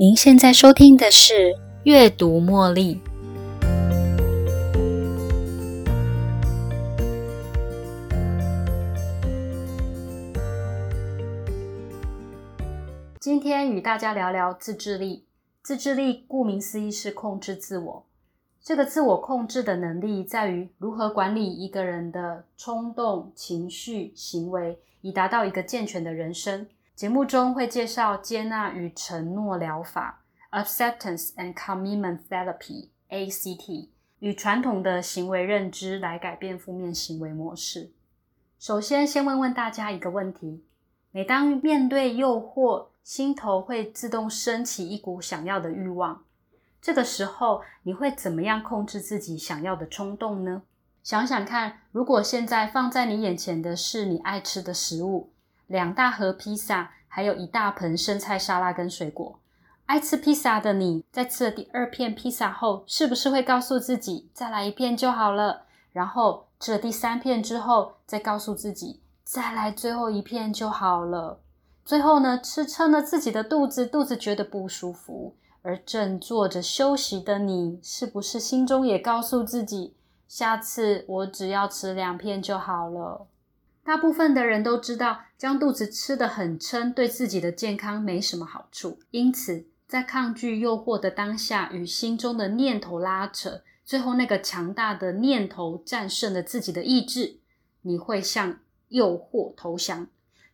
您现在收听的是《阅读茉莉》。今天与大家聊聊自制力。自制力顾名思义是控制自我。这个自我控制的能力，在于如何管理一个人的冲动、情绪、行为，以达到一个健全的人生。节目中会介绍接纳与承诺疗法 （Acceptance and Commitment Therapy，ACT） 与传统的行为认知来改变负面行为模式。首先，先问问大家一个问题：每当面对诱惑，心头会自动升起一股想要的欲望，这个时候你会怎么样控制自己想要的冲动呢？想想看，如果现在放在你眼前的是你爱吃的食物。两大盒披萨，还有一大盆生菜沙拉跟水果。爱吃披萨的你，在吃了第二片披萨后，是不是会告诉自己再来一片就好了？然后吃了第三片之后，再告诉自己再来最后一片就好了。最后呢，吃撑了自己的肚子，肚子觉得不舒服，而正坐着休息的你，是不是心中也告诉自己，下次我只要吃两片就好了？大部分的人都知道，将肚子吃得很撑，对自己的健康没什么好处。因此，在抗拒诱惑的当下，与心中的念头拉扯，最后那个强大的念头战胜了自己的意志，你会向诱惑投降，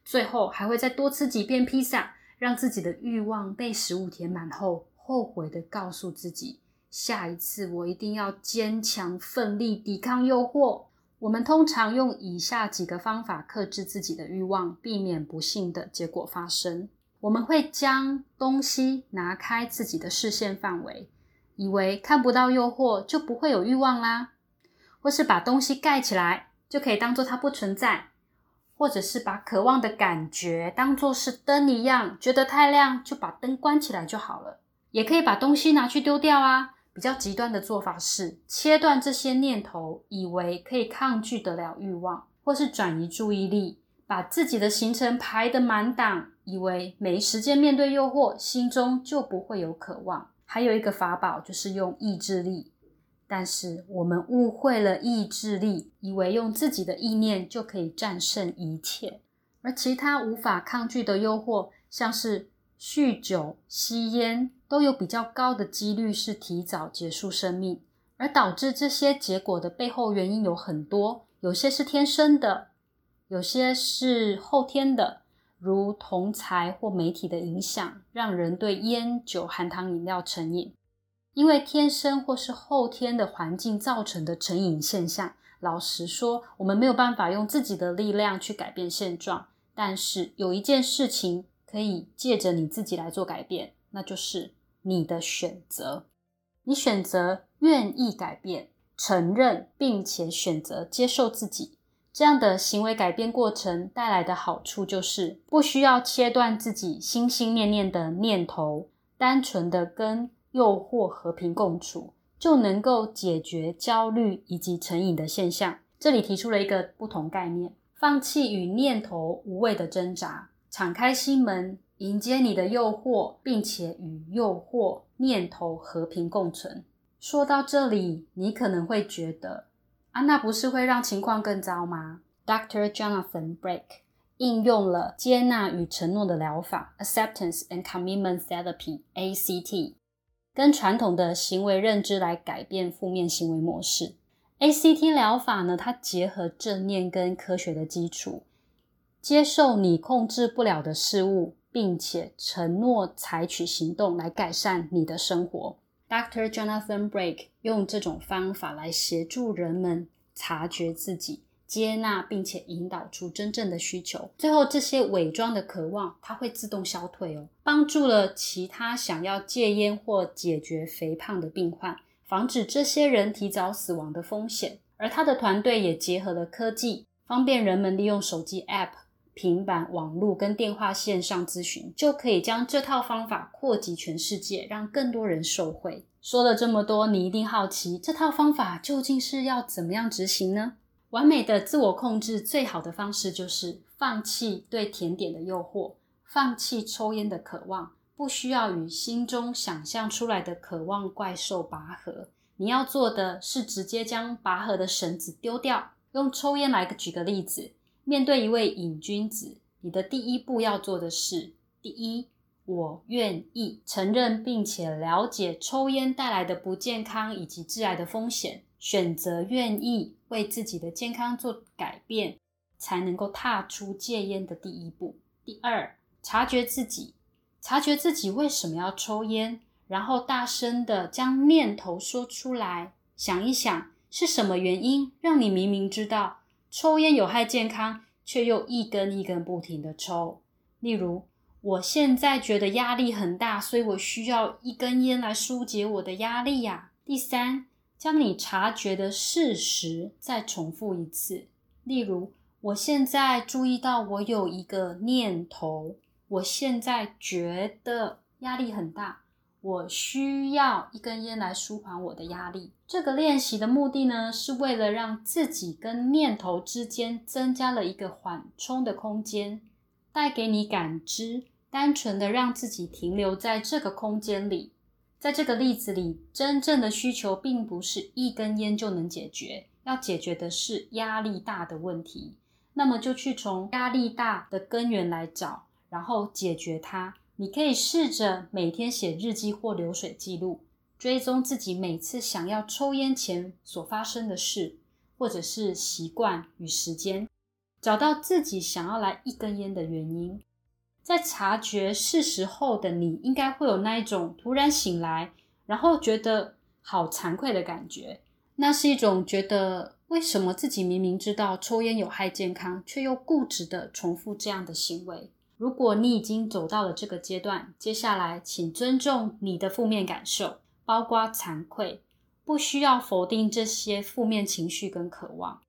最后还会再多吃几片披萨，让自己的欲望被食物填满后，后悔的告诉自己：下一次我一定要坚强奋力抵抗诱惑。我们通常用以下几个方法克制自己的欲望，避免不幸的结果发生。我们会将东西拿开自己的视线范围，以为看不到诱惑就不会有欲望啦；或是把东西盖起来，就可以当做它不存在；或者是把渴望的感觉当做是灯一样，觉得太亮就把灯关起来就好了。也可以把东西拿去丢掉啊。比较极端的做法是切断这些念头，以为可以抗拒得了欲望，或是转移注意力，把自己的行程排得满档，以为没时间面对诱惑，心中就不会有渴望。还有一个法宝就是用意志力，但是我们误会了意志力，以为用自己的意念就可以战胜一切，而其他无法抗拒的诱惑，像是酗酒、吸烟。都有比较高的几率是提早结束生命，而导致这些结果的背后原因有很多，有些是天生的，有些是后天的，如同才或媒体的影响，让人对烟酒含糖饮料成瘾。因为天生或是后天的环境造成的成瘾现象，老实说，我们没有办法用自己的力量去改变现状，但是有一件事情可以借着你自己来做改变，那就是。你的选择，你选择愿意改变、承认，并且选择接受自己这样的行为改变过程带来的好处，就是不需要切断自己心心念念的念头，单纯的跟诱惑和平共处，就能够解决焦虑以及成瘾的现象。这里提出了一个不同概念：放弃与念头无谓的挣扎，敞开心门。迎接你的诱惑，并且与诱惑念头和平共存。说到这里，你可能会觉得，啊，那不是会让情况更糟吗？Dr. Jonathan Break 应用了接纳与承诺的疗法 （Acceptance and Commitment Therapy，ACT） 跟传统的行为认知来改变负面行为模式。ACT 疗法呢，它结合正念跟科学的基础，接受你控制不了的事物。并且承诺采取行动来改善你的生活。Dr. Jonathan Break 用这种方法来协助人们察觉自己、接纳，并且引导出真正的需求。最后，这些伪装的渴望，它会自动消退哦，帮助了其他想要戒烟或解决肥胖的病患，防止这些人提早死亡的风险。而他的团队也结合了科技，方便人们利用手机 App。平板、网络跟电话线上咨询，就可以将这套方法扩及全世界，让更多人受惠。说了这么多，你一定好奇，这套方法究竟是要怎么样执行呢？完美的自我控制最好的方式就是放弃对甜点的诱惑，放弃抽烟的渴望，不需要与心中想象出来的渴望怪兽拔河。你要做的是直接将拔河的绳子丢掉。用抽烟来举个例子，面对一位瘾君子，你的第一步要做的是：第一，我愿意承认并且了解抽烟带来的不健康以及致癌的风险，选择愿意为自己的健康做改变，才能够踏出戒烟的第一步。第二，察觉自己，察觉自己为什么要抽烟。然后大声的将念头说出来，想一想是什么原因让你明明知道抽烟有害健康，却又一根一根不停的抽。例如，我现在觉得压力很大，所以我需要一根烟来疏解我的压力呀。第三，将你察觉的事实再重复一次。例如，我现在注意到我有一个念头，我现在觉得压力很大。我需要一根烟来舒缓我的压力。这个练习的目的呢，是为了让自己跟念头之间增加了一个缓冲的空间，带给你感知，单纯的让自己停留在这个空间里。在这个例子里，真正的需求并不是一根烟就能解决，要解决的是压力大的问题。那么就去从压力大的根源来找，然后解决它。你可以试着每天写日记或流水记录，追踪自己每次想要抽烟前所发生的事，或者是习惯与时间，找到自己想要来一根烟的原因。在察觉事实后的你，应该会有那一种突然醒来，然后觉得好惭愧的感觉。那是一种觉得为什么自己明明知道抽烟有害健康，却又固执的重复这样的行为。如果你已经走到了这个阶段，接下来请尊重你的负面感受，包括惭愧，不需要否定这些负面情绪跟渴望。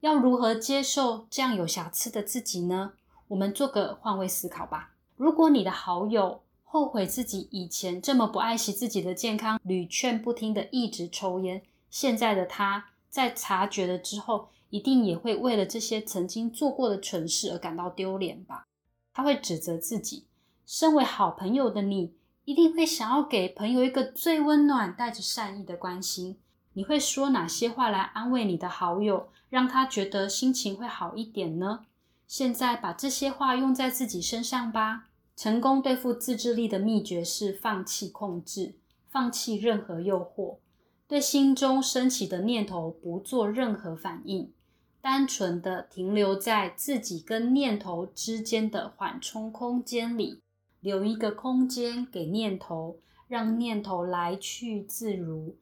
要如何接受这样有瑕疵的自己呢？我们做个换位思考吧。如果你的好友后悔自己以前这么不爱惜自己的健康，屡劝不听的一直抽烟，现在的他在察觉了之后，一定也会为了这些曾经做过的蠢事而感到丢脸吧？他会指责自己。身为好朋友的你，一定会想要给朋友一个最温暖、带着善意的关心。你会说哪些话来安慰你的好友，让他觉得心情会好一点呢？现在把这些话用在自己身上吧。成功对付自制力的秘诀是放弃控制，放弃任何诱惑，对心中升起的念头不做任何反应。单纯的停留在自己跟念头之间的缓冲空间里，留一个空间给念头，让念头来去自如。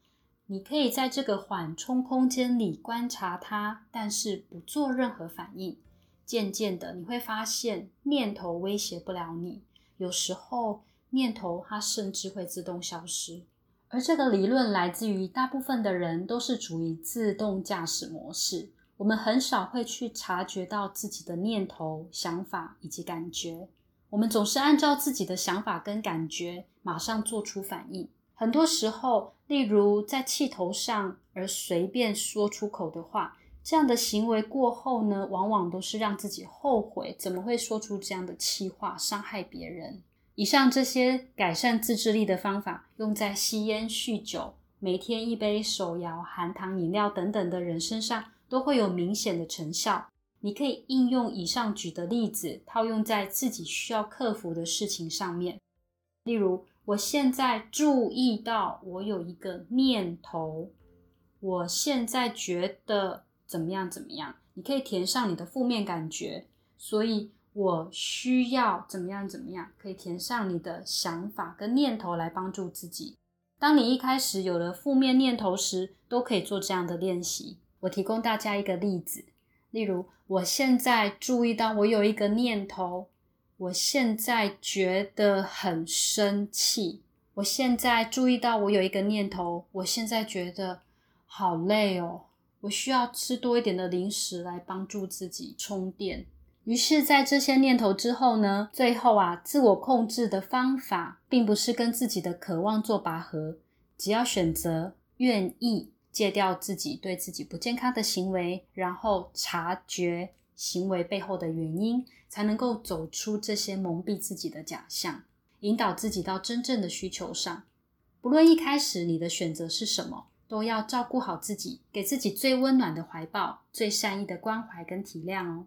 你可以在这个缓冲空间里观察它，但是不做任何反应。渐渐的，你会发现念头威胁不了你。有时候，念头它甚至会自动消失。而这个理论来自于大部分的人都是处于自动驾驶模式。我们很少会去察觉到自己的念头、想法以及感觉。我们总是按照自己的想法跟感觉马上做出反应。很多时候，例如在气头上而随便说出口的话，这样的行为过后呢，往往都是让自己后悔，怎么会说出这样的气话，伤害别人。以上这些改善自制力的方法，用在吸烟、酗酒、每天一杯手摇含糖饮料等等的人身上。都会有明显的成效。你可以应用以上举的例子，套用在自己需要克服的事情上面。例如，我现在注意到我有一个念头，我现在觉得怎么样怎么样。你可以填上你的负面感觉，所以我需要怎么样怎么样。可以填上你的想法跟念头来帮助自己。当你一开始有了负面念头时，都可以做这样的练习。我提供大家一个例子，例如，我现在注意到我有一个念头，我现在觉得很生气。我现在注意到我有一个念头，我现在觉得好累哦，我需要吃多一点的零食来帮助自己充电。于是，在这些念头之后呢，最后啊，自我控制的方法并不是跟自己的渴望做拔河，只要选择愿意。戒掉自己对自己不健康的行为，然后察觉行为背后的原因，才能够走出这些蒙蔽自己的假象。引导自己到真正的需求上。不论一开始你的选择是什么，都要照顾好自己，给自己最温暖的怀抱、最善意的关怀跟体谅哦。